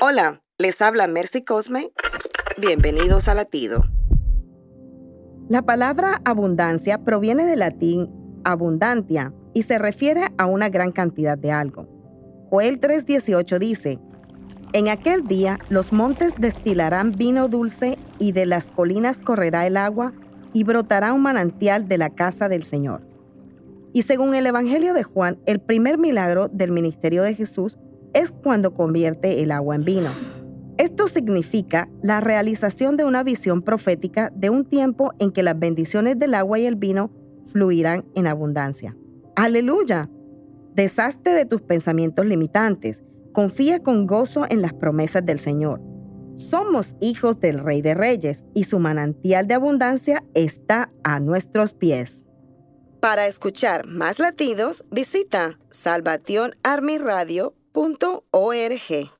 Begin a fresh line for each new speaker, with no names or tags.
Hola, les habla Mercy Cosme. Bienvenidos a Latido.
La palabra abundancia proviene del latín abundantia y se refiere a una gran cantidad de algo. Joel 3:18 dice, En aquel día los montes destilarán vino dulce y de las colinas correrá el agua y brotará un manantial de la casa del Señor. Y según el Evangelio de Juan, el primer milagro del ministerio de Jesús es cuando convierte el agua en vino. Esto significa la realización de una visión profética de un tiempo en que las bendiciones del agua y el vino fluirán en abundancia. Aleluya. Deshazte de tus pensamientos limitantes. Confía con gozo en las promesas del Señor. Somos hijos del Rey de Reyes y su manantial de abundancia está a nuestros pies.
Para escuchar más latidos, visita salvationarmyradio.org.